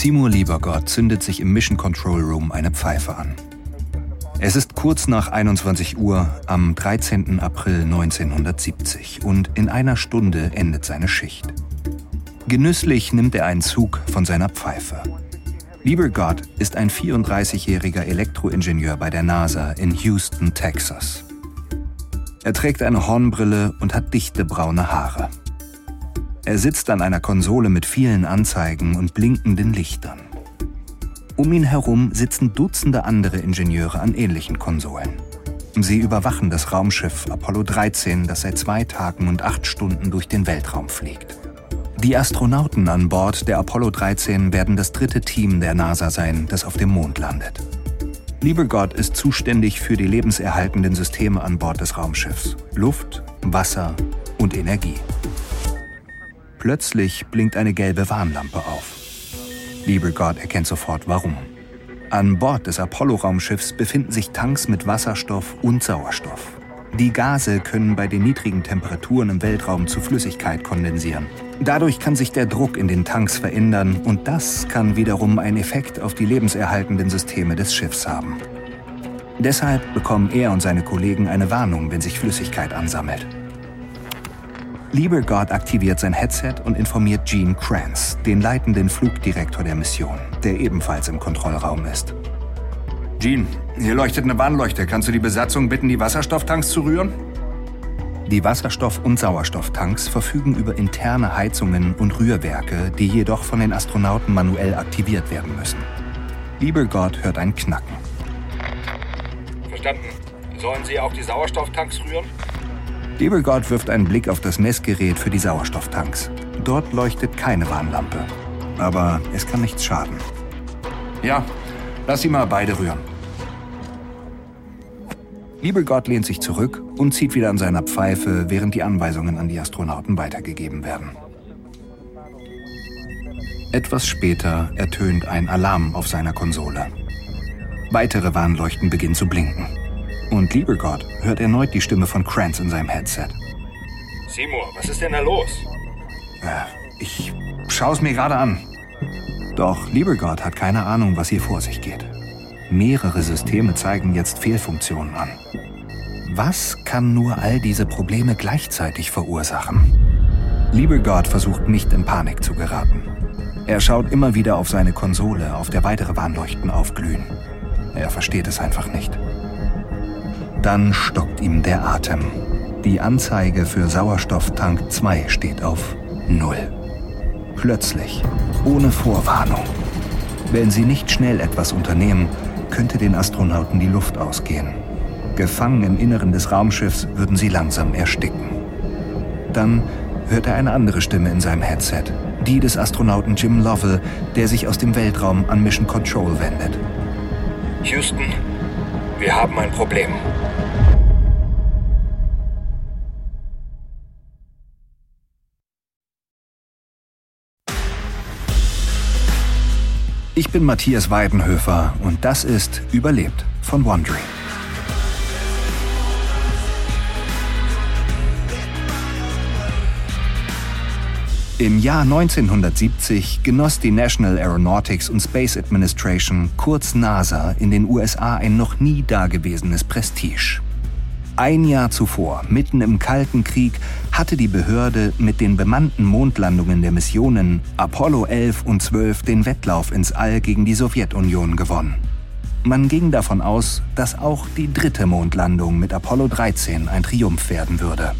Seymour Liebergott zündet sich im Mission Control Room eine Pfeife an. Es ist kurz nach 21 Uhr am 13. April 1970 und in einer Stunde endet seine Schicht. Genüsslich nimmt er einen Zug von seiner Pfeife. Liebergott ist ein 34-jähriger Elektroingenieur bei der NASA in Houston, Texas. Er trägt eine Hornbrille und hat dichte braune Haare. Er sitzt an einer Konsole mit vielen Anzeigen und blinkenden Lichtern. Um ihn herum sitzen Dutzende andere Ingenieure an ähnlichen Konsolen. Sie überwachen das Raumschiff Apollo 13, das seit zwei Tagen und acht Stunden durch den Weltraum fliegt. Die Astronauten an Bord der Apollo 13 werden das dritte Team der NASA sein, das auf dem Mond landet. Lieber Gott ist zuständig für die lebenserhaltenden Systeme an Bord des Raumschiffs. Luft, Wasser und Energie. Plötzlich blinkt eine gelbe Warnlampe auf. Lieber Gott erkennt sofort warum. An Bord des Apollo-Raumschiffs befinden sich Tanks mit Wasserstoff und Sauerstoff. Die Gase können bei den niedrigen Temperaturen im Weltraum zu Flüssigkeit kondensieren. Dadurch kann sich der Druck in den Tanks verändern und das kann wiederum einen Effekt auf die lebenserhaltenden Systeme des Schiffs haben. Deshalb bekommen er und seine Kollegen eine Warnung, wenn sich Flüssigkeit ansammelt. Lieber Gott aktiviert sein Headset und informiert Gene Kranz, den leitenden Flugdirektor der Mission, der ebenfalls im Kontrollraum ist. Gene, hier leuchtet eine Warnleuchte. Kannst du die Besatzung bitten, die Wasserstofftanks zu rühren? Die Wasserstoff- und Sauerstofftanks verfügen über interne Heizungen und Rührwerke, die jedoch von den Astronauten manuell aktiviert werden müssen. Lieber Gott hört ein Knacken. Verstanden. Sollen Sie auch die Sauerstofftanks rühren? Lieber Gott wirft einen Blick auf das Messgerät für die Sauerstofftanks. Dort leuchtet keine Warnlampe. Aber es kann nichts schaden. Ja, lass sie mal beide rühren. Lieber Gott lehnt sich zurück und zieht wieder an seiner Pfeife, während die Anweisungen an die Astronauten weitergegeben werden. Etwas später ertönt ein Alarm auf seiner Konsole. Weitere Warnleuchten beginnen zu blinken. Und lieber Gott hört erneut die Stimme von Kranz in seinem Headset. Seymour, was ist denn da los? Äh, ich schaue es mir gerade an. Doch lieber Gott hat keine Ahnung, was hier vor sich geht. Mehrere Systeme zeigen jetzt Fehlfunktionen an. Was kann nur all diese Probleme gleichzeitig verursachen? Lieber Gott versucht nicht in Panik zu geraten. Er schaut immer wieder auf seine Konsole, auf der weitere Warnleuchten aufglühen. Er versteht es einfach nicht. Dann stockt ihm der Atem. Die Anzeige für Sauerstofftank 2 steht auf Null. Plötzlich, ohne Vorwarnung. Wenn sie nicht schnell etwas unternehmen, könnte den Astronauten die Luft ausgehen. Gefangen im Inneren des Raumschiffs würden sie langsam ersticken. Dann hört er eine andere Stimme in seinem Headset, die des Astronauten Jim Lovell, der sich aus dem Weltraum an Mission Control wendet. Houston, wir haben ein Problem. Ich bin Matthias Weidenhöfer und das ist Überlebt von Wandering. Im Jahr 1970 genoss die National Aeronautics and Space Administration, kurz NASA, in den USA ein noch nie dagewesenes Prestige. Ein Jahr zuvor, mitten im Kalten Krieg, hatte die Behörde mit den bemannten Mondlandungen der Missionen Apollo 11 und 12 den Wettlauf ins All gegen die Sowjetunion gewonnen. Man ging davon aus, dass auch die dritte Mondlandung mit Apollo 13 ein Triumph werden würde.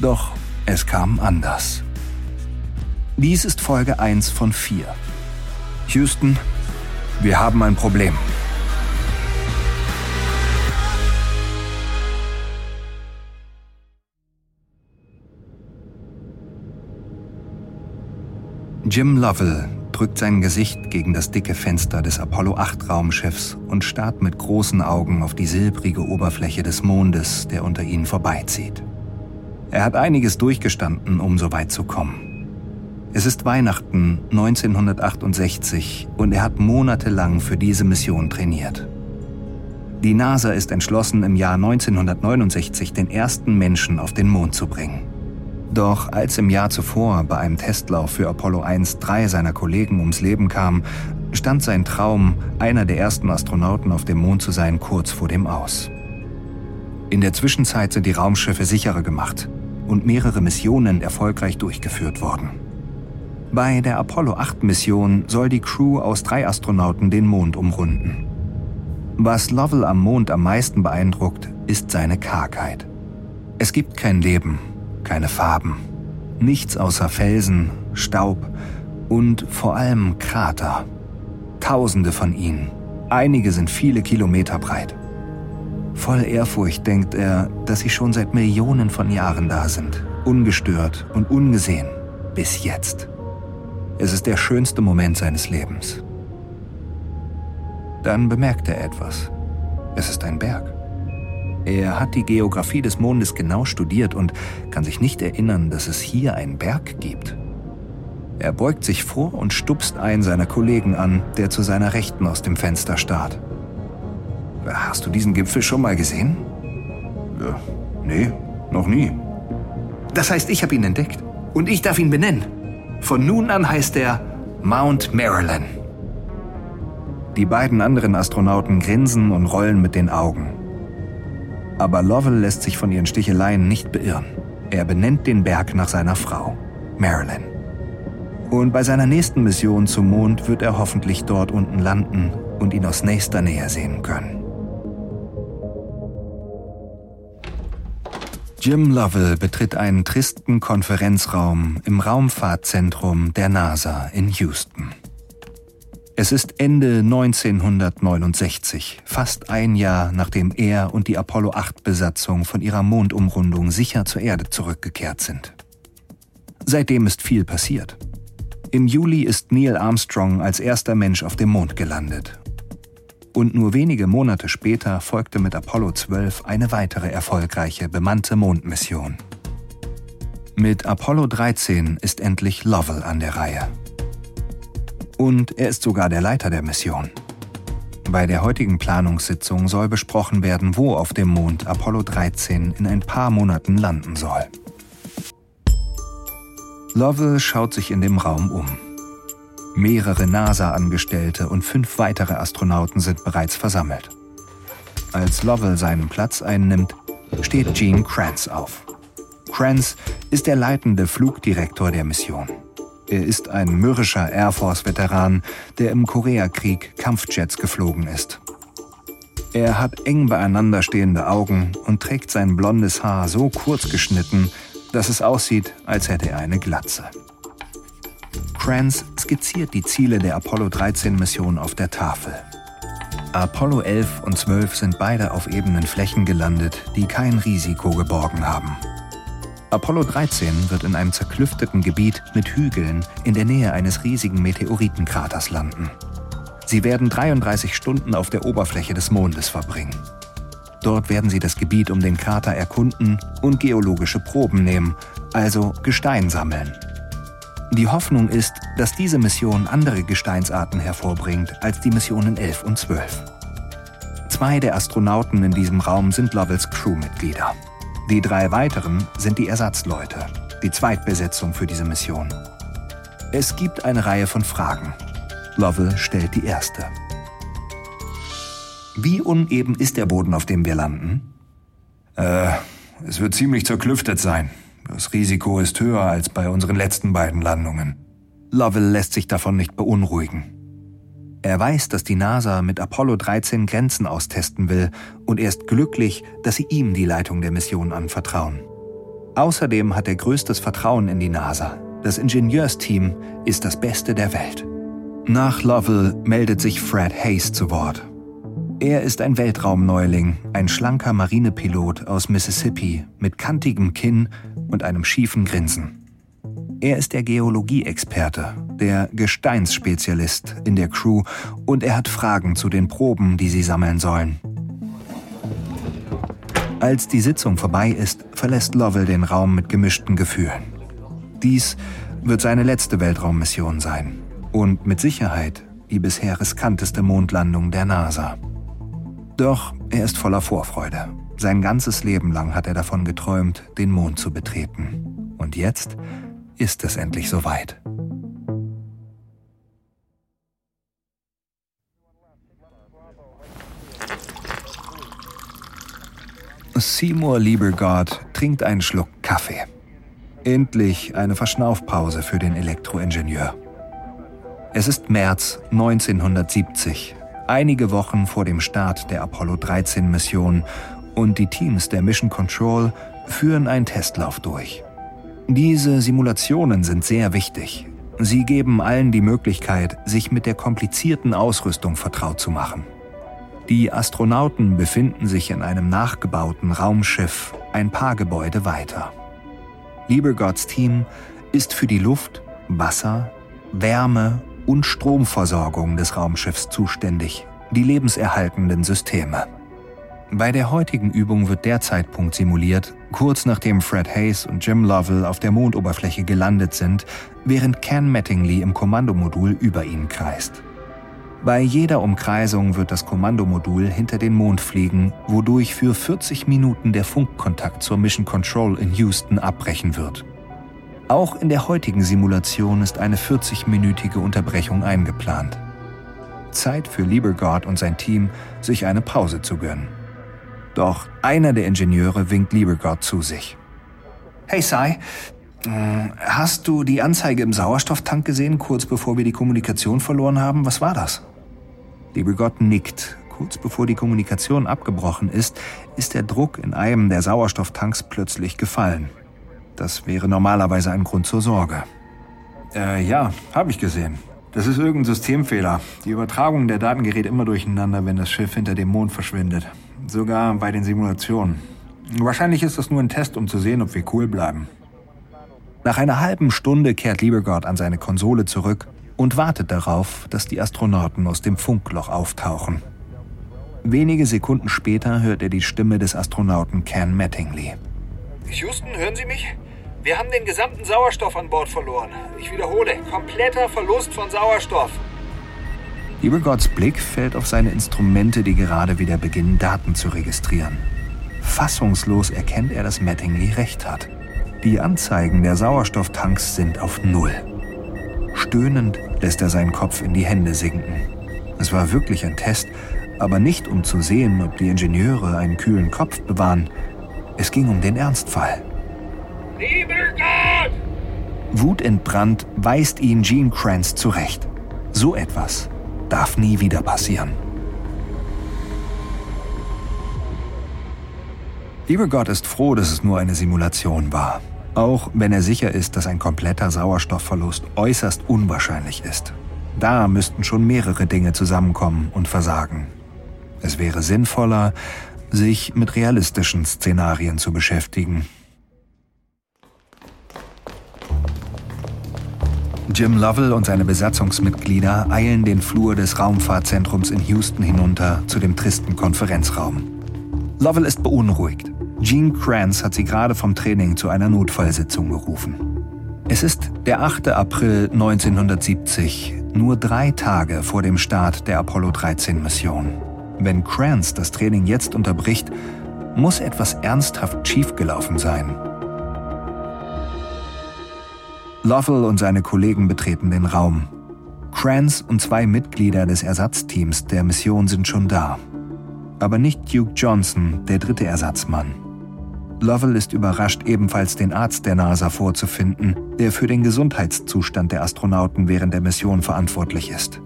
Doch es kam anders. Dies ist Folge 1 von 4. Houston, wir haben ein Problem. Jim Lovell drückt sein Gesicht gegen das dicke Fenster des Apollo 8 Raumschiffs und starrt mit großen Augen auf die silbrige Oberfläche des Mondes, der unter ihnen vorbeizieht. Er hat einiges durchgestanden, um so weit zu kommen. Es ist Weihnachten 1968 und er hat monatelang für diese Mission trainiert. Die NASA ist entschlossen, im Jahr 1969 den ersten Menschen auf den Mond zu bringen. Doch als im Jahr zuvor bei einem Testlauf für Apollo 1 drei seiner Kollegen ums Leben kamen, stand sein Traum, einer der ersten Astronauten auf dem Mond zu sein, kurz vor dem Aus. In der Zwischenzeit sind die Raumschiffe sicherer gemacht und mehrere Missionen erfolgreich durchgeführt worden. Bei der Apollo 8 Mission soll die Crew aus drei Astronauten den Mond umrunden. Was Lovell am Mond am meisten beeindruckt, ist seine Kargheit. Es gibt kein Leben keine Farben, nichts außer Felsen, Staub und vor allem Krater. Tausende von ihnen, einige sind viele Kilometer breit. Voll Ehrfurcht denkt er, dass sie schon seit Millionen von Jahren da sind, ungestört und ungesehen, bis jetzt. Es ist der schönste Moment seines Lebens. Dann bemerkt er etwas. Es ist ein Berg. Er hat die Geographie des Mondes genau studiert und kann sich nicht erinnern, dass es hier einen Berg gibt. Er beugt sich vor und stupst einen seiner Kollegen an, der zu seiner Rechten aus dem Fenster starrt. Hast du diesen Gipfel schon mal gesehen? Ja, nee, noch nie. Das heißt, ich habe ihn entdeckt. Und ich darf ihn benennen. Von nun an heißt er Mount Marilyn. Die beiden anderen Astronauten grinsen und rollen mit den Augen. Aber Lovell lässt sich von ihren Sticheleien nicht beirren. Er benennt den Berg nach seiner Frau, Marilyn. Und bei seiner nächsten Mission zum Mond wird er hoffentlich dort unten landen und ihn aus nächster Nähe sehen können. Jim Lovell betritt einen tristen Konferenzraum im Raumfahrtzentrum der NASA in Houston. Es ist Ende 1969, fast ein Jahr nachdem er und die Apollo 8-Besatzung von ihrer Mondumrundung sicher zur Erde zurückgekehrt sind. Seitdem ist viel passiert. Im Juli ist Neil Armstrong als erster Mensch auf dem Mond gelandet. Und nur wenige Monate später folgte mit Apollo 12 eine weitere erfolgreiche bemannte Mondmission. Mit Apollo 13 ist endlich Lovell an der Reihe. Und er ist sogar der Leiter der Mission. Bei der heutigen Planungssitzung soll besprochen werden, wo auf dem Mond Apollo 13 in ein paar Monaten landen soll. Lovell schaut sich in dem Raum um. Mehrere NASA-Angestellte und fünf weitere Astronauten sind bereits versammelt. Als Lovell seinen Platz einnimmt, steht Gene Kranz auf. Kranz ist der leitende Flugdirektor der Mission. Er ist ein mürrischer Air Force-Veteran, der im Koreakrieg Kampfjets geflogen ist. Er hat eng beieinander stehende Augen und trägt sein blondes Haar so kurz geschnitten, dass es aussieht, als hätte er eine Glatze. Kranz skizziert die Ziele der Apollo 13-Mission auf der Tafel. Apollo 11 und 12 sind beide auf ebenen Flächen gelandet, die kein Risiko geborgen haben. Apollo 13 wird in einem zerklüfteten Gebiet mit Hügeln in der Nähe eines riesigen Meteoritenkraters landen. Sie werden 33 Stunden auf der Oberfläche des Mondes verbringen. Dort werden sie das Gebiet um den Krater erkunden und geologische Proben nehmen, also Gestein sammeln. Die Hoffnung ist, dass diese Mission andere Gesteinsarten hervorbringt als die Missionen 11 und 12. Zwei der Astronauten in diesem Raum sind Lovells Crewmitglieder. Die drei weiteren sind die Ersatzleute, die Zweitbesetzung für diese Mission. Es gibt eine Reihe von Fragen. Lovell stellt die erste. Wie uneben ist der Boden, auf dem wir landen? Äh, es wird ziemlich zerklüftet sein. Das Risiko ist höher als bei unseren letzten beiden Landungen. Lovell lässt sich davon nicht beunruhigen. Er weiß, dass die NASA mit Apollo 13 Grenzen austesten will und er ist glücklich, dass sie ihm die Leitung der Mission anvertrauen. Außerdem hat er größtes Vertrauen in die NASA. Das Ingenieursteam ist das Beste der Welt. Nach Lovell meldet sich Fred Hayes zu Wort. Er ist ein Weltraumneuling, ein schlanker Marinepilot aus Mississippi mit kantigem Kinn und einem schiefen Grinsen. Er ist der Geologieexperte, der Gesteinsspezialist in der Crew und er hat Fragen zu den Proben, die sie sammeln sollen. Als die Sitzung vorbei ist, verlässt Lovell den Raum mit gemischten Gefühlen. Dies wird seine letzte Weltraummission sein und mit Sicherheit die bisher riskanteste Mondlandung der NASA. Doch er ist voller Vorfreude. Sein ganzes Leben lang hat er davon geträumt, den Mond zu betreten Und jetzt ist es endlich soweit. Seymour Liebergott trinkt einen Schluck Kaffee. Endlich eine Verschnaufpause für den Elektroingenieur. Es ist März 1970, einige Wochen vor dem Start der Apollo 13 Mission und die Teams der Mission Control führen einen Testlauf durch. Diese Simulationen sind sehr wichtig. Sie geben allen die Möglichkeit, sich mit der komplizierten Ausrüstung vertraut zu machen. Die Astronauten befinden sich in einem nachgebauten Raumschiff ein paar Gebäude weiter. Liebergotts Team ist für die Luft, Wasser, Wärme und Stromversorgung des Raumschiffs zuständig, die lebenserhaltenden Systeme. Bei der heutigen Übung wird der Zeitpunkt simuliert, kurz nachdem Fred Hayes und Jim Lovell auf der Mondoberfläche gelandet sind, während Ken Mattingly im Kommandomodul über ihnen kreist. Bei jeder Umkreisung wird das Kommandomodul hinter den Mond fliegen, wodurch für 40 Minuten der Funkkontakt zur Mission Control in Houston abbrechen wird. Auch in der heutigen Simulation ist eine 40-minütige Unterbrechung eingeplant. Zeit für Liebergard und sein Team, sich eine Pause zu gönnen. Doch einer der Ingenieure winkt Liebergard zu sich. Hey Sai, äh, hast du die Anzeige im Sauerstofftank gesehen, kurz bevor wir die Kommunikation verloren haben? Was war das? Liebe Gott nickt. Kurz bevor die Kommunikation abgebrochen ist, ist der Druck in einem der Sauerstofftanks plötzlich gefallen. Das wäre normalerweise ein Grund zur Sorge. Äh, ja, habe ich gesehen. Das ist irgendein Systemfehler. Die Übertragung der Daten gerät immer durcheinander, wenn das Schiff hinter dem Mond verschwindet. Sogar bei den Simulationen. Wahrscheinlich ist das nur ein Test, um zu sehen, ob wir cool bleiben. Nach einer halben Stunde kehrt Liebergott an seine Konsole zurück und wartet darauf, dass die Astronauten aus dem Funkloch auftauchen. Wenige Sekunden später hört er die Stimme des Astronauten Ken Mattingly. Houston, hören Sie mich? Wir haben den gesamten Sauerstoff an Bord verloren. Ich wiederhole, kompletter Verlust von Sauerstoff. Liebergotts Blick fällt auf seine Instrumente, die gerade wieder beginnen, Daten zu registrieren. Fassungslos erkennt er, dass Mattingly recht hat. Die Anzeigen der Sauerstofftanks sind auf Null. Stöhnend lässt er seinen Kopf in die Hände sinken. Es war wirklich ein Test, aber nicht um zu sehen, ob die Ingenieure einen kühlen Kopf bewahren. Es ging um den Ernstfall. Wutentbrannt weist ihn Gene Kranz zurecht. So etwas darf nie wieder passieren. Lieber Gott ist froh, dass es nur eine Simulation war. Auch wenn er sicher ist, dass ein kompletter Sauerstoffverlust äußerst unwahrscheinlich ist. Da müssten schon mehrere Dinge zusammenkommen und versagen. Es wäre sinnvoller, sich mit realistischen Szenarien zu beschäftigen. Jim Lovell und seine Besatzungsmitglieder eilen den Flur des Raumfahrtzentrums in Houston hinunter zu dem tristen Konferenzraum. Lovell ist beunruhigt. Gene Kranz hat sie gerade vom Training zu einer Notfallsitzung gerufen. Es ist der 8. April 1970, nur drei Tage vor dem Start der Apollo 13 Mission. Wenn Kranz das Training jetzt unterbricht, muss etwas ernsthaft schiefgelaufen sein. Lovell und seine Kollegen betreten den Raum. Kranz und zwei Mitglieder des Ersatzteams der Mission sind schon da. Aber nicht Duke Johnson, der dritte Ersatzmann. Lovell ist überrascht, ebenfalls den Arzt der NASA vorzufinden, der für den Gesundheitszustand der Astronauten während der Mission verantwortlich ist.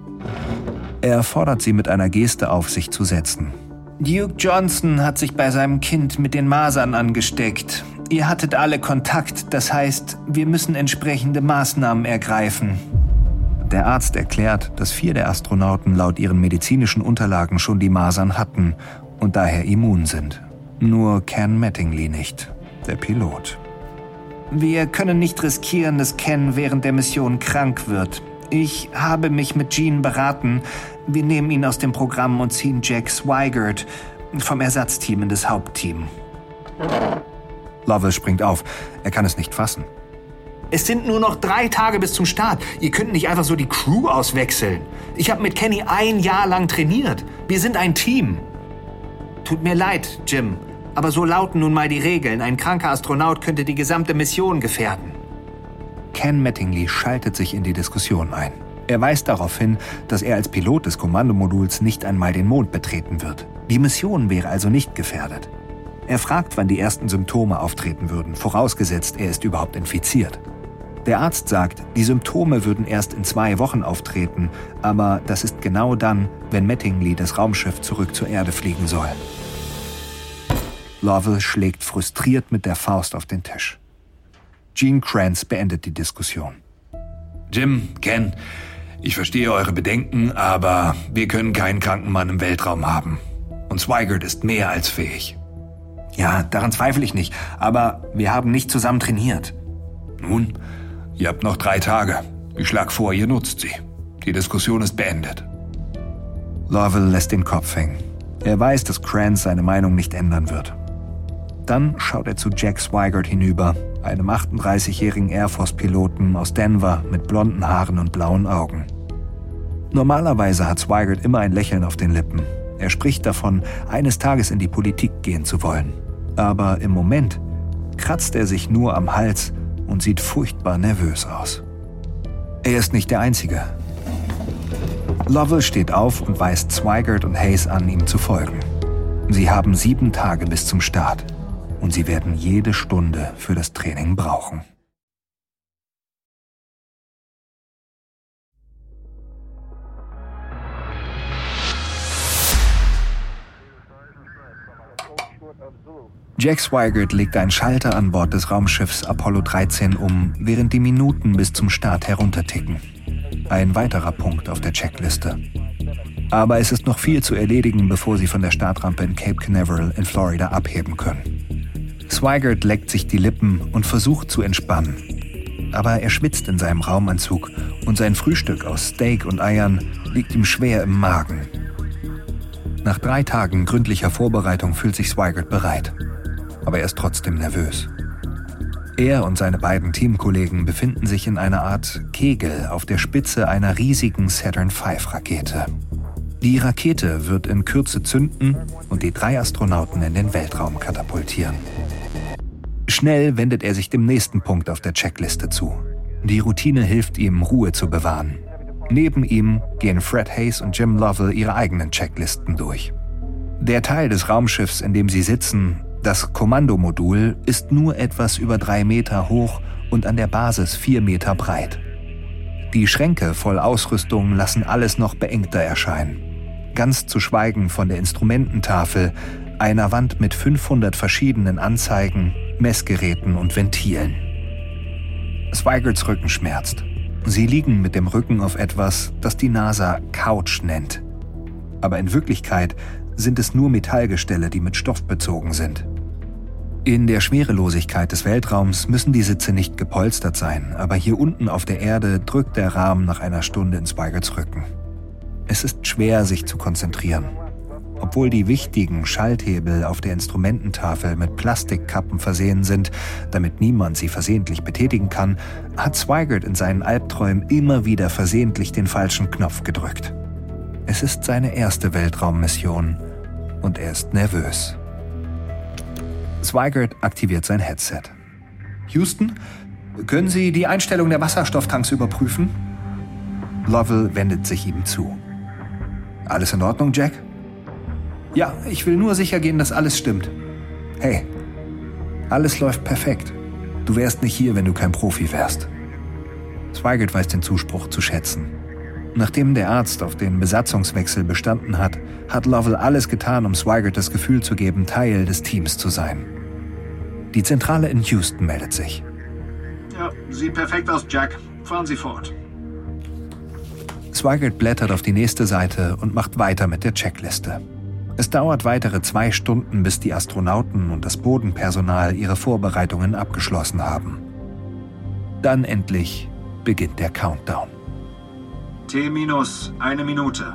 Er fordert sie mit einer Geste auf, sich zu setzen. Duke Johnson hat sich bei seinem Kind mit den Masern angesteckt. Ihr hattet alle Kontakt, das heißt, wir müssen entsprechende Maßnahmen ergreifen. Der Arzt erklärt, dass vier der Astronauten laut ihren medizinischen Unterlagen schon die Masern hatten und daher immun sind. Nur Ken Mattingly nicht, der Pilot. Wir können nicht riskieren, dass Ken während der Mission krank wird. Ich habe mich mit Gene beraten. Wir nehmen ihn aus dem Programm und ziehen Jack Swigert vom Ersatzteam in das Hauptteam. Lovell springt auf. Er kann es nicht fassen. Es sind nur noch drei Tage bis zum Start. Ihr könnt nicht einfach so die Crew auswechseln. Ich habe mit Kenny ein Jahr lang trainiert. Wir sind ein Team. Tut mir leid, Jim. Aber so lauten nun mal die Regeln. Ein kranker Astronaut könnte die gesamte Mission gefährden. Ken Mattingly schaltet sich in die Diskussion ein. Er weist darauf hin, dass er als Pilot des Kommandomoduls nicht einmal den Mond betreten wird. Die Mission wäre also nicht gefährdet. Er fragt, wann die ersten Symptome auftreten würden, vorausgesetzt er ist überhaupt infiziert. Der Arzt sagt, die Symptome würden erst in zwei Wochen auftreten, aber das ist genau dann, wenn Mattingly das Raumschiff zurück zur Erde fliegen soll. Lovell schlägt frustriert mit der Faust auf den Tisch. Gene Kranz beendet die Diskussion. Jim, Ken, ich verstehe eure Bedenken, aber wir können keinen kranken Mann im Weltraum haben. Und Swigert ist mehr als fähig. Ja, daran zweifle ich nicht, aber wir haben nicht zusammen trainiert. Nun, ihr habt noch drei Tage. Ich schlag vor, ihr nutzt sie. Die Diskussion ist beendet. Lovell lässt den Kopf hängen. Er weiß, dass Kranz seine Meinung nicht ändern wird. Dann schaut er zu Jack Swigert hinüber, einem 38-jährigen Air Force-Piloten aus Denver mit blonden Haaren und blauen Augen. Normalerweise hat Swigert immer ein Lächeln auf den Lippen. Er spricht davon, eines Tages in die Politik gehen zu wollen. Aber im Moment kratzt er sich nur am Hals und sieht furchtbar nervös aus. Er ist nicht der Einzige. Lovell steht auf und weist Swigert und Hayes an, ihm zu folgen. Sie haben sieben Tage bis zum Start und sie werden jede Stunde für das Training brauchen. Jack Swigert legt einen Schalter an Bord des Raumschiffs Apollo 13 um, während die Minuten bis zum Start herunterticken. Ein weiterer Punkt auf der Checkliste. Aber es ist noch viel zu erledigen, bevor sie von der Startrampe in Cape Canaveral in Florida abheben können. Swigert leckt sich die Lippen und versucht zu entspannen. Aber er schwitzt in seinem Raumanzug und sein Frühstück aus Steak und Eiern liegt ihm schwer im Magen. Nach drei Tagen gründlicher Vorbereitung fühlt sich Swigert bereit. Aber er ist trotzdem nervös. Er und seine beiden Teamkollegen befinden sich in einer Art Kegel auf der Spitze einer riesigen Saturn V-Rakete. Die Rakete wird in Kürze zünden und die drei Astronauten in den Weltraum katapultieren. Schnell wendet er sich dem nächsten Punkt auf der Checkliste zu. Die Routine hilft ihm, Ruhe zu bewahren. Neben ihm gehen Fred Hayes und Jim Lovell ihre eigenen Checklisten durch. Der Teil des Raumschiffs, in dem sie sitzen, das Kommandomodul, ist nur etwas über drei Meter hoch und an der Basis vier Meter breit. Die Schränke voll Ausrüstung lassen alles noch beengter erscheinen ganz zu schweigen von der Instrumententafel, einer Wand mit 500 verschiedenen Anzeigen, Messgeräten und Ventilen. Swigers Rücken schmerzt. Sie liegen mit dem Rücken auf etwas, das die NASA Couch nennt. Aber in Wirklichkeit sind es nur Metallgestelle, die mit Stoff bezogen sind. In der Schwerelosigkeit des Weltraums müssen die Sitze nicht gepolstert sein, aber hier unten auf der Erde drückt der Rahmen nach einer Stunde in Swigers Rücken. Es ist schwer, sich zu konzentrieren. Obwohl die wichtigen Schalthebel auf der Instrumententafel mit Plastikkappen versehen sind, damit niemand sie versehentlich betätigen kann, hat Swigert in seinen Albträumen immer wieder versehentlich den falschen Knopf gedrückt. Es ist seine erste Weltraummission und er ist nervös. Swigert aktiviert sein Headset. Houston, können Sie die Einstellung der Wasserstofftanks überprüfen? Lovell wendet sich ihm zu. Alles in Ordnung, Jack? Ja, ich will nur sicher gehen, dass alles stimmt. Hey, alles läuft perfekt. Du wärst nicht hier, wenn du kein Profi wärst. Zweigelt weiß den Zuspruch zu schätzen. Nachdem der Arzt auf den Besatzungswechsel bestanden hat, hat Lovell alles getan, um Swigert das Gefühl zu geben, Teil des Teams zu sein. Die Zentrale in Houston meldet sich. Ja, sieht perfekt aus, Jack. Fahren Sie fort. Swigert blättert auf die nächste Seite und macht weiter mit der Checkliste. Es dauert weitere zwei Stunden, bis die Astronauten und das Bodenpersonal ihre Vorbereitungen abgeschlossen haben. Dann endlich beginnt der Countdown. T minus eine Minute.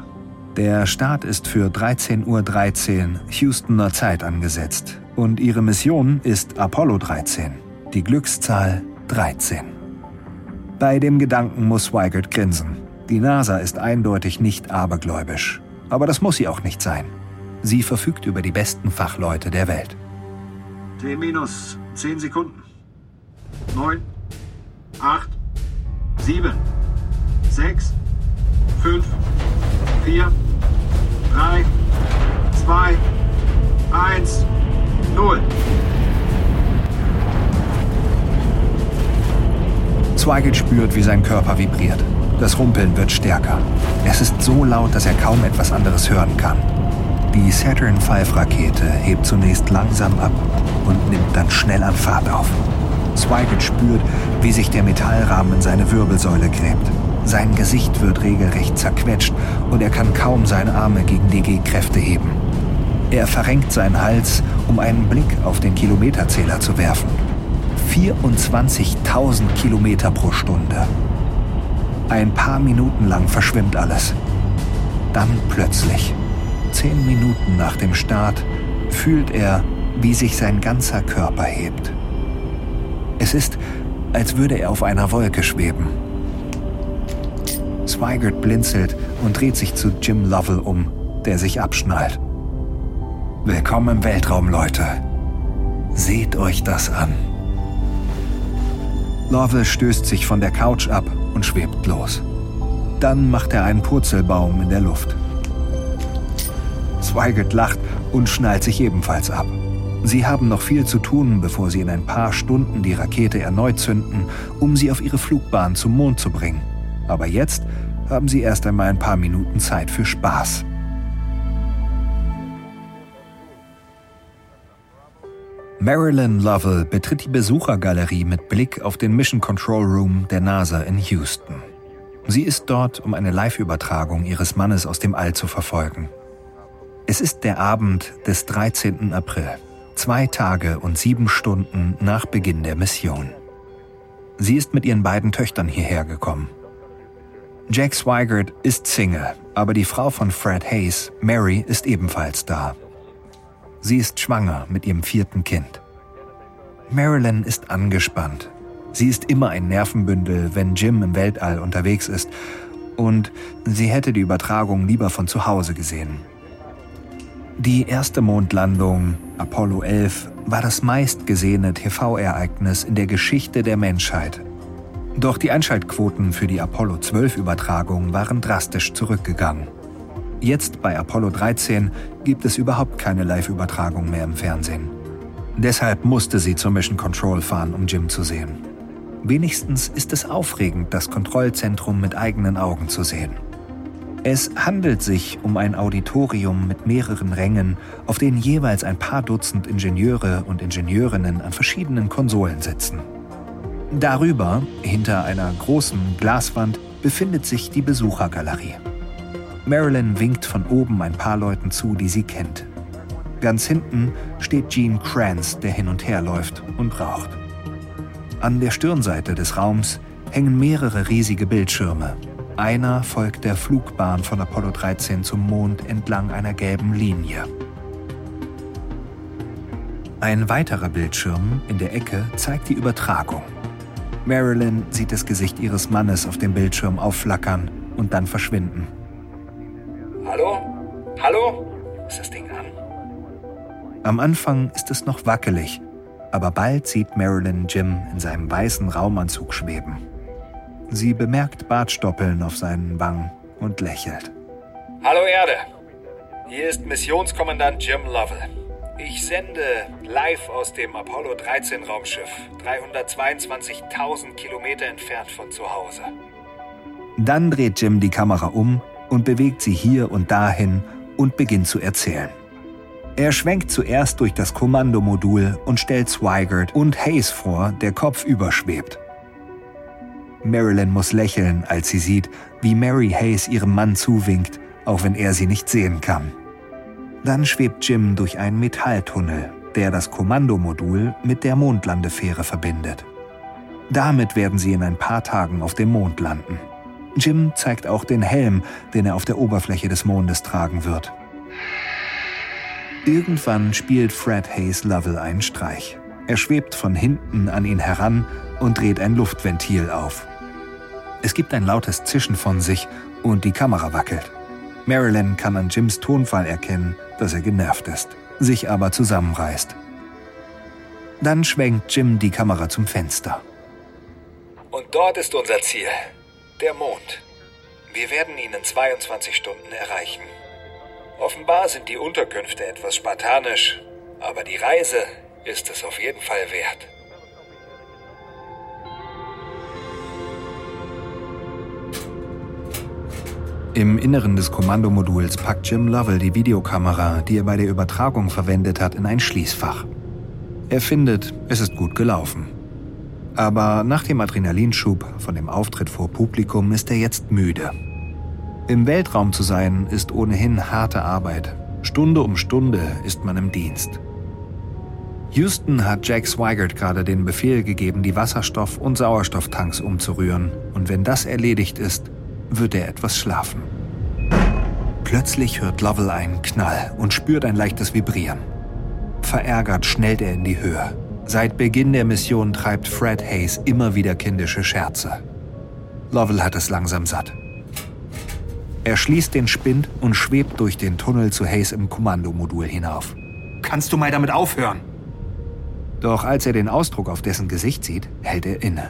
Der Start ist für 13.13 Uhr 13 Houstoner Zeit angesetzt und ihre Mission ist Apollo 13, die Glückszahl 13. Bei dem Gedanken muss Swigert grinsen. Die NASA ist eindeutig nicht abergläubisch. Aber das muss sie auch nicht sein. Sie verfügt über die besten Fachleute der Welt. T minus 10 Sekunden. 9, 8, 7, 6, 5, 4, 3, 2, 1, 0. Zweigelt spürt, wie sein Körper vibriert. Das Rumpeln wird stärker. Es ist so laut, dass er kaum etwas anderes hören kann. Die Saturn V-Rakete hebt zunächst langsam ab und nimmt dann schnell an Fahrt auf. Swigert spürt, wie sich der Metallrahmen in seine Wirbelsäule gräbt. Sein Gesicht wird regelrecht zerquetscht und er kann kaum seine Arme gegen die G-Kräfte heben. Er verrenkt seinen Hals, um einen Blick auf den Kilometerzähler zu werfen. 24.000 Kilometer pro Stunde. Ein paar Minuten lang verschwimmt alles. Dann plötzlich, zehn Minuten nach dem Start, fühlt er, wie sich sein ganzer Körper hebt. Es ist, als würde er auf einer Wolke schweben. Swigert blinzelt und dreht sich zu Jim Lovell um, der sich abschnallt. Willkommen im Weltraum, Leute. Seht euch das an. Lovell stößt sich von der Couch ab und schwebt los. Dann macht er einen Purzelbaum in der Luft. Swigert lacht und schnallt sich ebenfalls ab. Sie haben noch viel zu tun, bevor sie in ein paar Stunden die Rakete erneut zünden, um sie auf ihre Flugbahn zum Mond zu bringen. Aber jetzt haben sie erst einmal ein paar Minuten Zeit für Spaß. Marilyn Lovell betritt die Besuchergalerie mit Blick auf den Mission Control Room der NASA in Houston. Sie ist dort, um eine Live-Übertragung ihres Mannes aus dem All zu verfolgen. Es ist der Abend des 13. April, zwei Tage und sieben Stunden nach Beginn der Mission. Sie ist mit ihren beiden Töchtern hierher gekommen. Jack Swigert ist Single, aber die Frau von Fred Hayes, Mary, ist ebenfalls da. Sie ist schwanger mit ihrem vierten Kind. Marilyn ist angespannt. Sie ist immer ein Nervenbündel, wenn Jim im Weltall unterwegs ist. Und sie hätte die Übertragung lieber von zu Hause gesehen. Die erste Mondlandung, Apollo 11, war das meistgesehene TV-Ereignis in der Geschichte der Menschheit. Doch die Einschaltquoten für die Apollo 12 Übertragung waren drastisch zurückgegangen. Jetzt bei Apollo 13 gibt es überhaupt keine Live-Übertragung mehr im Fernsehen. Deshalb musste sie zur Mission Control fahren, um Jim zu sehen. Wenigstens ist es aufregend, das Kontrollzentrum mit eigenen Augen zu sehen. Es handelt sich um ein Auditorium mit mehreren Rängen, auf denen jeweils ein paar Dutzend Ingenieure und Ingenieurinnen an verschiedenen Konsolen sitzen. Darüber, hinter einer großen Glaswand, befindet sich die Besuchergalerie. Marilyn winkt von oben ein paar Leuten zu, die sie kennt. Ganz hinten steht Gene Kranz, der hin und her läuft und raucht. An der Stirnseite des Raums hängen mehrere riesige Bildschirme. Einer folgt der Flugbahn von Apollo 13 zum Mond entlang einer gelben Linie. Ein weiterer Bildschirm in der Ecke zeigt die Übertragung. Marilyn sieht das Gesicht ihres Mannes auf dem Bildschirm aufflackern und dann verschwinden. Hallo? Hallo? Ist das Ding an? Am Anfang ist es noch wackelig, aber bald sieht Marilyn Jim in seinem weißen Raumanzug schweben. Sie bemerkt Bartstoppeln auf seinen Wangen und lächelt. Hallo Erde. Hier ist Missionskommandant Jim Lovell. Ich sende live aus dem Apollo 13 Raumschiff, 322.000 Kilometer entfernt von zu Hause. Dann dreht Jim die Kamera um und bewegt sie hier und dahin und beginnt zu erzählen. Er schwenkt zuerst durch das Kommandomodul und stellt Swigert und Hayes vor, der Kopf überschwebt. Marilyn muss lächeln, als sie sieht, wie Mary Hayes ihrem Mann zuwinkt, auch wenn er sie nicht sehen kann. Dann schwebt Jim durch einen Metalltunnel, der das Kommandomodul mit der Mondlandefähre verbindet. Damit werden sie in ein paar Tagen auf dem Mond landen. Jim zeigt auch den Helm, den er auf der Oberfläche des Mondes tragen wird. Irgendwann spielt Fred Hayes Lovell einen Streich. Er schwebt von hinten an ihn heran und dreht ein Luftventil auf. Es gibt ein lautes Zischen von sich und die Kamera wackelt. Marilyn kann an Jims Tonfall erkennen, dass er genervt ist, sich aber zusammenreißt. Dann schwenkt Jim die Kamera zum Fenster. Und dort ist unser Ziel. Der Mond. Wir werden ihn in 22 Stunden erreichen. Offenbar sind die Unterkünfte etwas spartanisch, aber die Reise ist es auf jeden Fall wert. Im Inneren des Kommandomoduls packt Jim Lovell die Videokamera, die er bei der Übertragung verwendet hat, in ein Schließfach. Er findet, es ist gut gelaufen. Aber nach dem Adrenalinschub von dem Auftritt vor Publikum ist er jetzt müde. Im Weltraum zu sein ist ohnehin harte Arbeit. Stunde um Stunde ist man im Dienst. Houston hat Jack Swigert gerade den Befehl gegeben, die Wasserstoff- und Sauerstofftanks umzurühren. Und wenn das erledigt ist, wird er etwas schlafen. Plötzlich hört Lovell einen Knall und spürt ein leichtes Vibrieren. Verärgert schnellt er in die Höhe. Seit Beginn der Mission treibt Fred Hayes immer wieder kindische Scherze. Lovell hat es langsam satt. Er schließt den Spind und schwebt durch den Tunnel zu Hayes im Kommandomodul hinauf. Kannst du mal damit aufhören? Doch als er den Ausdruck auf dessen Gesicht sieht, hält er inne.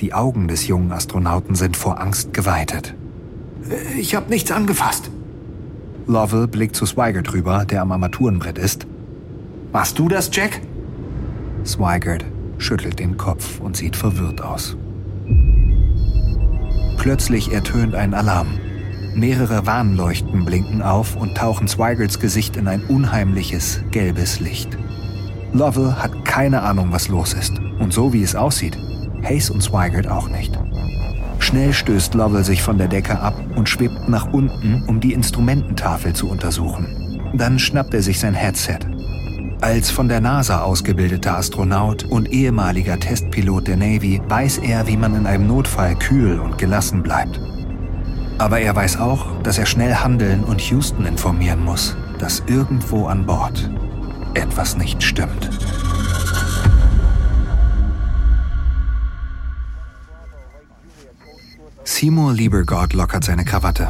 Die Augen des jungen Astronauten sind vor Angst geweitet. Ich habe nichts angefasst. Lovell blickt zu Swigert rüber, der am Armaturenbrett ist. Warst du das, Jack? Swigert schüttelt den Kopf und sieht verwirrt aus. Plötzlich ertönt ein Alarm. Mehrere Warnleuchten blinken auf und tauchen Swigerts Gesicht in ein unheimliches, gelbes Licht. Lovell hat keine Ahnung, was los ist. Und so wie es aussieht, Hayes und Swigert auch nicht. Schnell stößt Lovell sich von der Decke ab und schwebt nach unten, um die Instrumententafel zu untersuchen. Dann schnappt er sich sein Headset. Als von der NASA ausgebildeter Astronaut und ehemaliger Testpilot der Navy weiß er, wie man in einem Notfall kühl und gelassen bleibt. Aber er weiß auch, dass er schnell handeln und Houston informieren muss, dass irgendwo an Bord etwas nicht stimmt. Seymour Liebergott lockert seine Krawatte.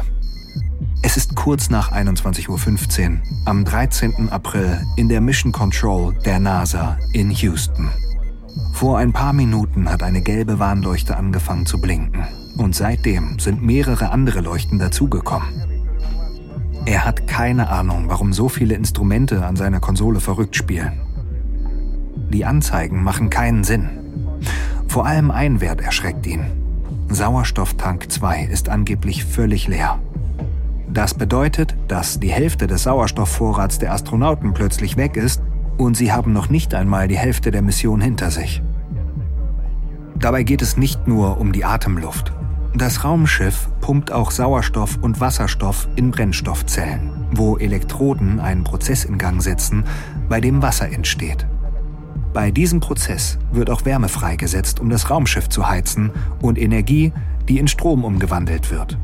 Es ist kurz nach 21.15 Uhr am 13. April in der Mission Control der NASA in Houston. Vor ein paar Minuten hat eine gelbe Warnleuchte angefangen zu blinken und seitdem sind mehrere andere Leuchten dazugekommen. Er hat keine Ahnung, warum so viele Instrumente an seiner Konsole verrückt spielen. Die Anzeigen machen keinen Sinn. Vor allem ein Wert erschreckt ihn. Sauerstofftank 2 ist angeblich völlig leer. Das bedeutet, dass die Hälfte des Sauerstoffvorrats der Astronauten plötzlich weg ist und sie haben noch nicht einmal die Hälfte der Mission hinter sich. Dabei geht es nicht nur um die Atemluft. Das Raumschiff pumpt auch Sauerstoff und Wasserstoff in Brennstoffzellen, wo Elektroden einen Prozess in Gang setzen, bei dem Wasser entsteht. Bei diesem Prozess wird auch Wärme freigesetzt, um das Raumschiff zu heizen und Energie, die in Strom umgewandelt wird.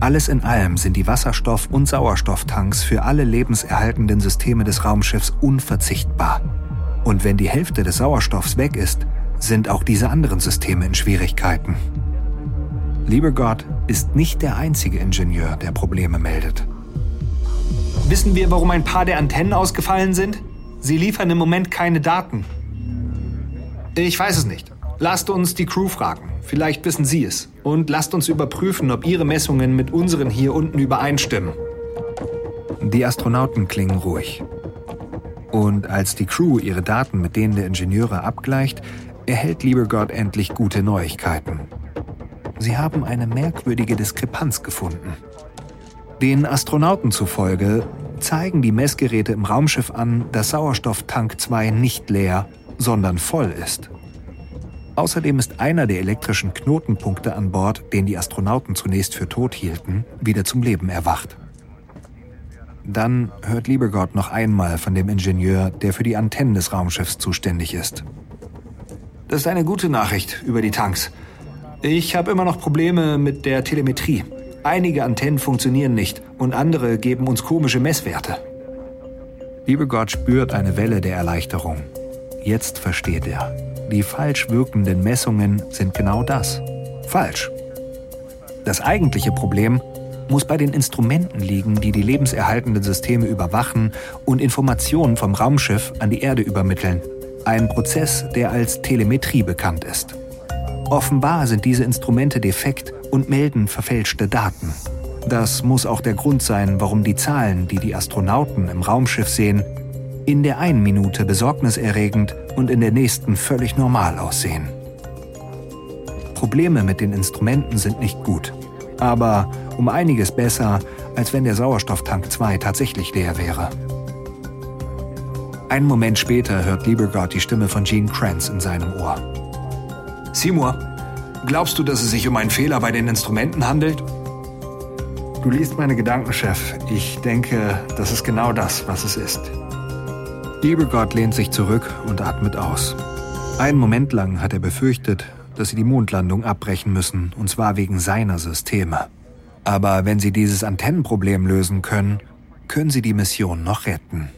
Alles in allem sind die Wasserstoff- und Sauerstofftanks für alle lebenserhaltenden Systeme des Raumschiffs unverzichtbar. Und wenn die Hälfte des Sauerstoffs weg ist, sind auch diese anderen Systeme in Schwierigkeiten. Lieber Gott ist nicht der einzige Ingenieur, der Probleme meldet. Wissen wir, warum ein paar der Antennen ausgefallen sind? Sie liefern im Moment keine Daten. Ich weiß es nicht. Lasst uns die Crew fragen. Vielleicht wissen sie es. Und lasst uns überprüfen, ob ihre Messungen mit unseren hier unten übereinstimmen. Die Astronauten klingen ruhig. Und als die Crew ihre Daten mit denen der Ingenieure abgleicht, erhält Liebergott endlich gute Neuigkeiten. Sie haben eine merkwürdige Diskrepanz gefunden. Den Astronauten zufolge zeigen die Messgeräte im Raumschiff an, dass Sauerstofftank 2 nicht leer, sondern voll ist. Außerdem ist einer der elektrischen Knotenpunkte an Bord, den die Astronauten zunächst für tot hielten, wieder zum Leben erwacht. Dann hört Liebergott noch einmal von dem Ingenieur, der für die Antennen des Raumschiffs zuständig ist. Das ist eine gute Nachricht über die Tanks. Ich habe immer noch Probleme mit der Telemetrie. Einige Antennen funktionieren nicht und andere geben uns komische Messwerte. Liebergott spürt eine Welle der Erleichterung. Jetzt versteht er. Die falsch wirkenden Messungen sind genau das. Falsch. Das eigentliche Problem, muss bei den Instrumenten liegen, die die lebenserhaltenden Systeme überwachen und Informationen vom Raumschiff an die Erde übermitteln. Ein Prozess, der als Telemetrie bekannt ist. Offenbar sind diese Instrumente defekt und melden verfälschte Daten. Das muss auch der Grund sein, warum die Zahlen, die die Astronauten im Raumschiff sehen, in der einen Minute besorgniserregend und in der nächsten völlig normal aussehen. Probleme mit den Instrumenten sind nicht gut, aber um einiges besser, als wenn der Sauerstofftank 2 tatsächlich leer wäre. Einen Moment später hört Liebergott die Stimme von Gene Kranz in seinem Ohr. Seymour, glaubst du, dass es sich um einen Fehler bei den Instrumenten handelt? Du liest meine Gedanken, Chef. Ich denke, das ist genau das, was es ist. Liebergott lehnt sich zurück und atmet aus. Einen Moment lang hat er befürchtet, dass sie die Mondlandung abbrechen müssen, und zwar wegen seiner Systeme. Aber wenn sie dieses Antennenproblem lösen können, können sie die Mission noch retten.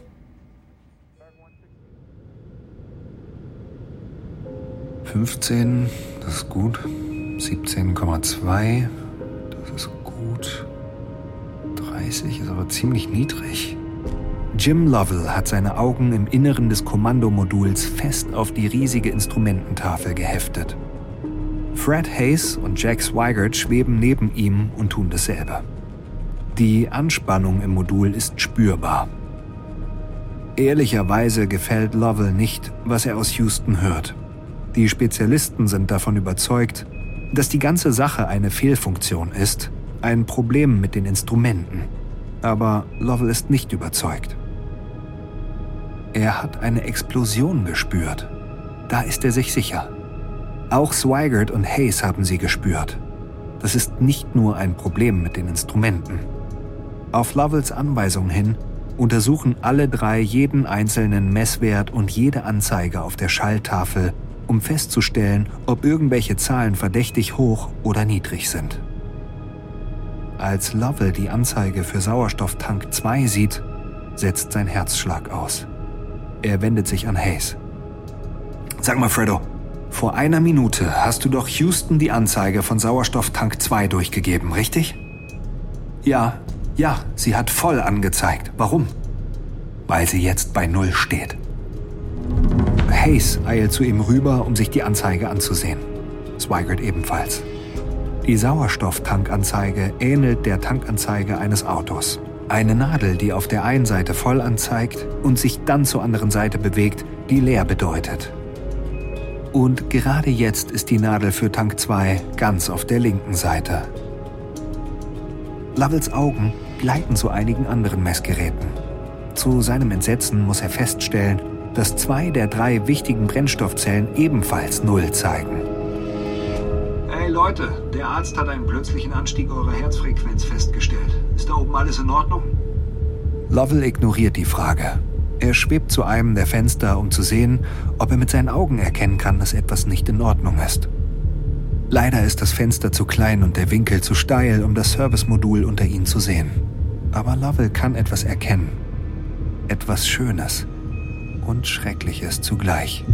Fünfzehn, das ist gut. 17,2, das ist gut. 30 ist aber ziemlich niedrig. Jim Lovell hat seine Augen im Inneren des Kommandomoduls fest auf die riesige Instrumententafel geheftet. Fred Hayes und Jack Swigert schweben neben ihm und tun dasselbe. Die Anspannung im Modul ist spürbar. Ehrlicherweise gefällt Lovell nicht, was er aus Houston hört. Die Spezialisten sind davon überzeugt, dass die ganze Sache eine Fehlfunktion ist, ein Problem mit den Instrumenten. Aber Lovell ist nicht überzeugt. Er hat eine Explosion gespürt. Da ist er sich sicher. Auch Swigert und Hayes haben sie gespürt. Das ist nicht nur ein Problem mit den Instrumenten. Auf Lovells Anweisung hin untersuchen alle drei jeden einzelnen Messwert und jede Anzeige auf der Schalltafel, um festzustellen, ob irgendwelche Zahlen verdächtig hoch oder niedrig sind. Als Lovell die Anzeige für Sauerstofftank 2 sieht, setzt sein Herzschlag aus. Er wendet sich an Hayes. Sag mal, Fredo, vor einer Minute hast du doch Houston die Anzeige von Sauerstofftank 2 durchgegeben, richtig? Ja, ja, sie hat voll angezeigt. Warum? Weil sie jetzt bei Null steht. Hayes eilt zu ihm rüber, um sich die Anzeige anzusehen. Swigert ebenfalls. Die Sauerstofftankanzeige ähnelt der Tankanzeige eines Autos. Eine Nadel, die auf der einen Seite voll anzeigt und sich dann zur anderen Seite bewegt, die leer bedeutet. Und gerade jetzt ist die Nadel für Tank 2 ganz auf der linken Seite. Lovells Augen gleiten zu einigen anderen Messgeräten. Zu seinem Entsetzen muss er feststellen, dass zwei der drei wichtigen Brennstoffzellen ebenfalls Null zeigen. Hey Leute, der Arzt hat einen plötzlichen Anstieg eurer Herzfrequenz festgestellt. Ist da oben alles in Ordnung? Lovell ignoriert die Frage. Er schwebt zu einem der Fenster, um zu sehen, ob er mit seinen Augen erkennen kann, dass etwas nicht in Ordnung ist. Leider ist das Fenster zu klein und der Winkel zu steil, um das Servicemodul unter ihnen zu sehen. Aber Lovell kann etwas erkennen. Etwas Schönes und Schreckliches zugleich.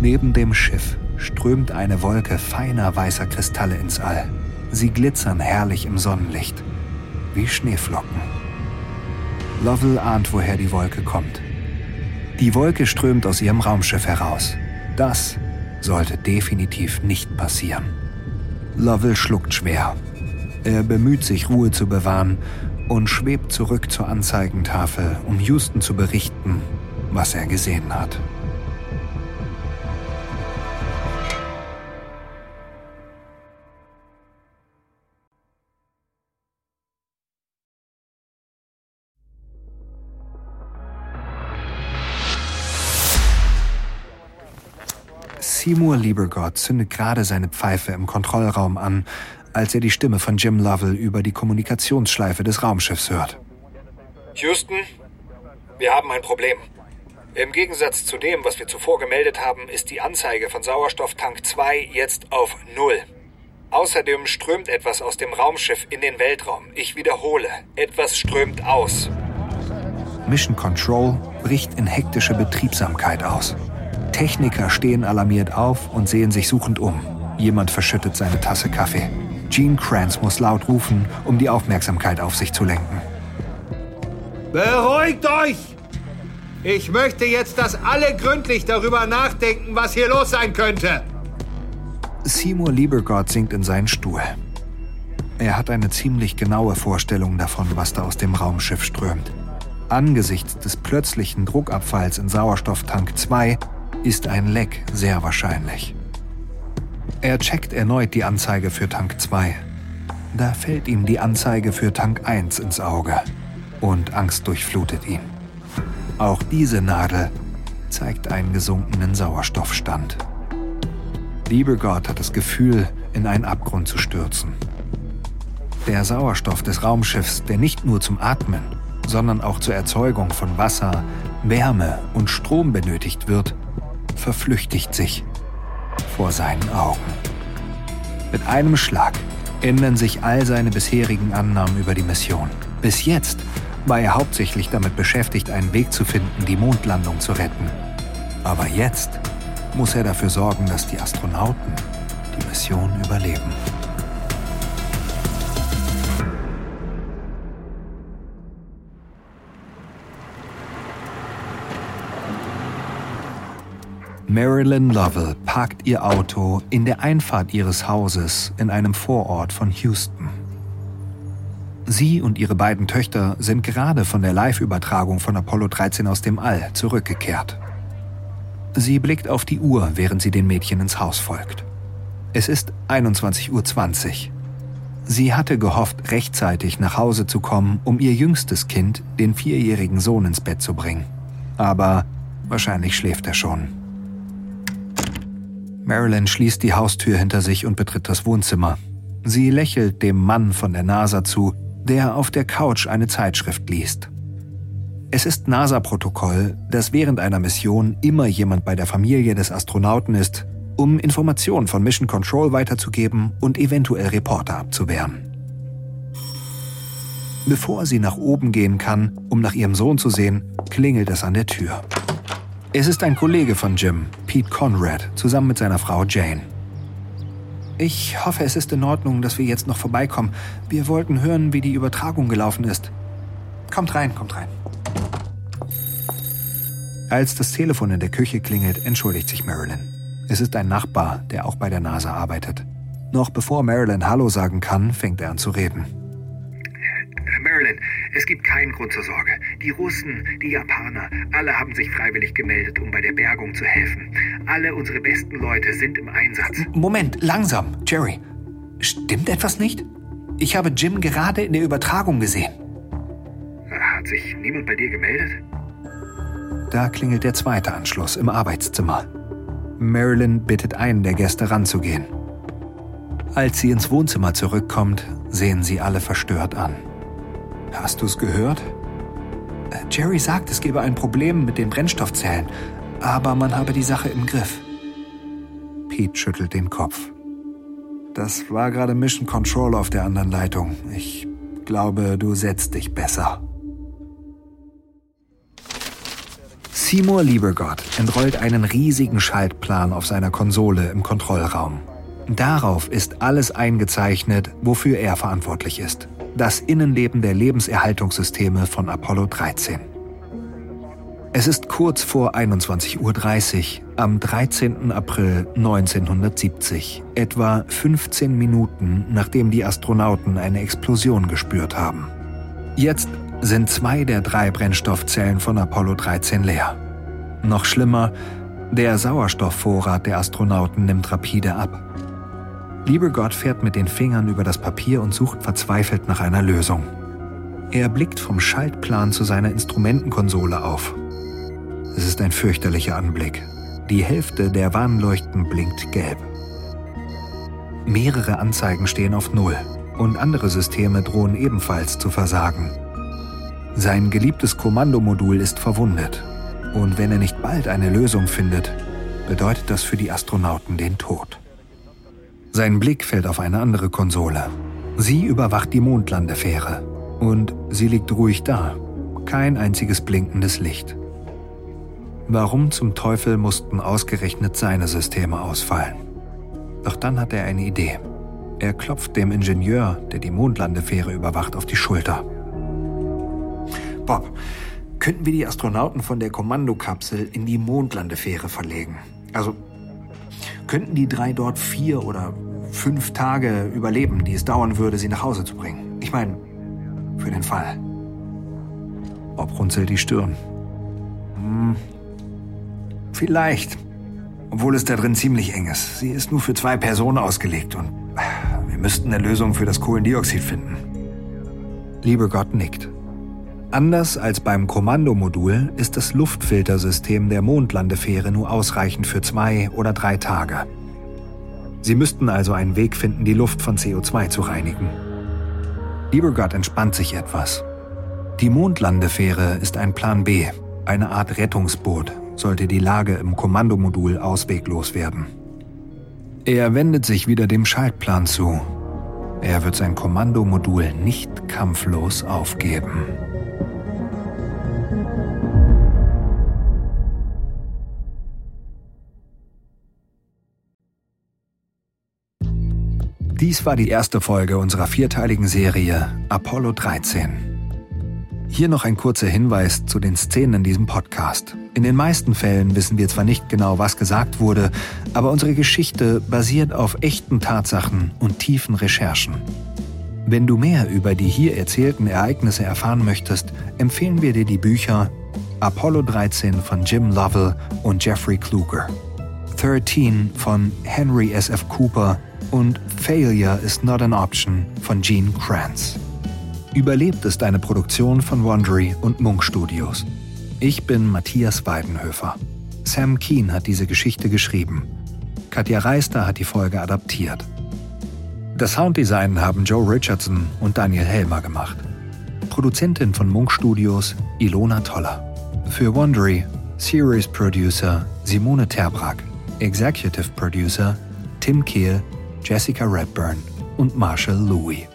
Neben dem Schiff strömt eine Wolke feiner weißer Kristalle ins All. Sie glitzern herrlich im Sonnenlicht, wie Schneeflocken. Lovell ahnt, woher die Wolke kommt. Die Wolke strömt aus ihrem Raumschiff heraus. Das sollte definitiv nicht passieren. Lovell schluckt schwer. Er bemüht sich, Ruhe zu bewahren und schwebt zurück zur Anzeigentafel, um Houston zu berichten, was er gesehen hat. Seymour Liebergott zündet gerade seine Pfeife im Kontrollraum an, als er die Stimme von Jim Lovell über die Kommunikationsschleife des Raumschiffs hört. Houston, wir haben ein Problem. Im Gegensatz zu dem, was wir zuvor gemeldet haben, ist die Anzeige von Sauerstofftank 2 jetzt auf Null. Außerdem strömt etwas aus dem Raumschiff in den Weltraum. Ich wiederhole, etwas strömt aus. Mission Control bricht in hektische Betriebsamkeit aus. Techniker stehen alarmiert auf und sehen sich suchend um. Jemand verschüttet seine Tasse Kaffee. Gene Kranz muss laut rufen, um die Aufmerksamkeit auf sich zu lenken. Beruhigt euch! Ich möchte jetzt, dass alle gründlich darüber nachdenken, was hier los sein könnte. Seymour Liebergott sinkt in seinen Stuhl. Er hat eine ziemlich genaue Vorstellung davon, was da aus dem Raumschiff strömt. Angesichts des plötzlichen Druckabfalls in Sauerstofftank 2 ist ein Leck sehr wahrscheinlich. Er checkt erneut die Anzeige für Tank 2. Da fällt ihm die Anzeige für Tank 1 ins Auge und Angst durchflutet ihn. Auch diese Nadel zeigt einen gesunkenen Sauerstoffstand. Lieber Gott hat das Gefühl, in einen Abgrund zu stürzen. Der Sauerstoff des Raumschiffs, der nicht nur zum Atmen, sondern auch zur Erzeugung von Wasser, Wärme und Strom benötigt wird, verflüchtigt sich vor seinen Augen. Mit einem Schlag ändern sich all seine bisherigen Annahmen über die Mission. Bis jetzt war er hauptsächlich damit beschäftigt, einen Weg zu finden, die Mondlandung zu retten. Aber jetzt muss er dafür sorgen, dass die Astronauten die Mission überleben. Marilyn Lovell parkt ihr Auto in der Einfahrt ihres Hauses in einem Vorort von Houston. Sie und ihre beiden Töchter sind gerade von der Live-Übertragung von Apollo 13 aus dem All zurückgekehrt. Sie blickt auf die Uhr, während sie den Mädchen ins Haus folgt. Es ist 21.20 Uhr. Sie hatte gehofft, rechtzeitig nach Hause zu kommen, um ihr jüngstes Kind, den vierjährigen Sohn, ins Bett zu bringen. Aber wahrscheinlich schläft er schon. Marilyn schließt die Haustür hinter sich und betritt das Wohnzimmer. Sie lächelt dem Mann von der NASA zu, der auf der Couch eine Zeitschrift liest. Es ist NASA-Protokoll, dass während einer Mission immer jemand bei der Familie des Astronauten ist, um Informationen von Mission Control weiterzugeben und eventuell Reporter abzuwehren. Bevor sie nach oben gehen kann, um nach ihrem Sohn zu sehen, klingelt es an der Tür. Es ist ein Kollege von Jim, Pete Conrad, zusammen mit seiner Frau Jane. Ich hoffe, es ist in Ordnung, dass wir jetzt noch vorbeikommen. Wir wollten hören, wie die Übertragung gelaufen ist. Kommt rein, kommt rein. Als das Telefon in der Küche klingelt, entschuldigt sich Marilyn. Es ist ein Nachbar, der auch bei der NASA arbeitet. Noch bevor Marilyn Hallo sagen kann, fängt er an zu reden. Marilyn, es gibt keinen Grund zur Sorge. Die Russen, die Japaner, alle haben sich freiwillig gemeldet, um bei der Bergung zu helfen. Alle unsere besten Leute sind im Einsatz. Moment, langsam, Jerry. Stimmt etwas nicht? Ich habe Jim gerade in der Übertragung gesehen. Hat sich niemand bei dir gemeldet? Da klingelt der zweite Anschluss im Arbeitszimmer. Marilyn bittet einen der Gäste ranzugehen. Als sie ins Wohnzimmer zurückkommt, sehen sie alle verstört an. Hast du es gehört? Äh, Jerry sagt, es gebe ein Problem mit den Brennstoffzellen, aber man habe die Sache im Griff. Pete schüttelt den Kopf. Das war gerade Mission Control auf der anderen Leitung. Ich glaube, du setzt dich besser. Seymour Liebergott entrollt einen riesigen Schaltplan auf seiner Konsole im Kontrollraum. Darauf ist alles eingezeichnet, wofür er verantwortlich ist das Innenleben der Lebenserhaltungssysteme von Apollo 13. Es ist kurz vor 21.30 Uhr am 13. April 1970, etwa 15 Minuten nachdem die Astronauten eine Explosion gespürt haben. Jetzt sind zwei der drei Brennstoffzellen von Apollo 13 leer. Noch schlimmer, der Sauerstoffvorrat der Astronauten nimmt rapide ab. Lieber Gott fährt mit den Fingern über das Papier und sucht verzweifelt nach einer Lösung. Er blickt vom Schaltplan zu seiner Instrumentenkonsole auf. Es ist ein fürchterlicher Anblick. Die Hälfte der Warnleuchten blinkt gelb. Mehrere Anzeigen stehen auf Null und andere Systeme drohen ebenfalls zu versagen. Sein geliebtes Kommandomodul ist verwundet und wenn er nicht bald eine Lösung findet, bedeutet das für die Astronauten den Tod. Sein Blick fällt auf eine andere Konsole. Sie überwacht die Mondlandefähre. Und sie liegt ruhig da. Kein einziges blinkendes Licht. Warum zum Teufel mussten ausgerechnet seine Systeme ausfallen? Doch dann hat er eine Idee. Er klopft dem Ingenieur, der die Mondlandefähre überwacht, auf die Schulter. Bob, könnten wir die Astronauten von der Kommandokapsel in die Mondlandefähre verlegen? Also, könnten die drei dort vier oder fünf Tage überleben, die es dauern würde, sie nach Hause zu bringen? Ich meine, für den Fall. Bob runzelt die Stirn. Hm, vielleicht. Obwohl es da drin ziemlich eng ist. Sie ist nur für zwei Personen ausgelegt und wir müssten eine Lösung für das Kohlendioxid finden. Lieber Gott nickt. Anders als beim Kommandomodul ist das Luftfiltersystem der Mondlandefähre nur ausreichend für zwei oder drei Tage. Sie müssten also einen Weg finden, die Luft von CO2 zu reinigen. Lieber Gott entspannt sich etwas. Die Mondlandefähre ist ein Plan B, eine Art Rettungsboot, sollte die Lage im Kommandomodul ausweglos werden. Er wendet sich wieder dem Schaltplan zu. Er wird sein Kommandomodul nicht kampflos aufgeben. Dies war die erste Folge unserer vierteiligen Serie Apollo 13. Hier noch ein kurzer Hinweis zu den Szenen in diesem Podcast. In den meisten Fällen wissen wir zwar nicht genau, was gesagt wurde, aber unsere Geschichte basiert auf echten Tatsachen und tiefen Recherchen. Wenn du mehr über die hier erzählten Ereignisse erfahren möchtest, empfehlen wir dir die Bücher Apollo 13 von Jim Lovell und Jeffrey Kluger, 13 von Henry S. F. Cooper und Failure is Not an Option von Gene Kranz. Überlebt ist eine Produktion von Wondery und Munk Studios. Ich bin Matthias Weidenhöfer. Sam Keen hat diese Geschichte geschrieben. Katja Reister hat die Folge adaptiert. Das Sounddesign haben Joe Richardson und Daniel Helmer gemacht. Produzentin von Munk Studios Ilona Toller. Für Wondery Series Producer Simone Terbrack. Executive Producer Tim Kehl Jessica Redburn und Marshall Louis.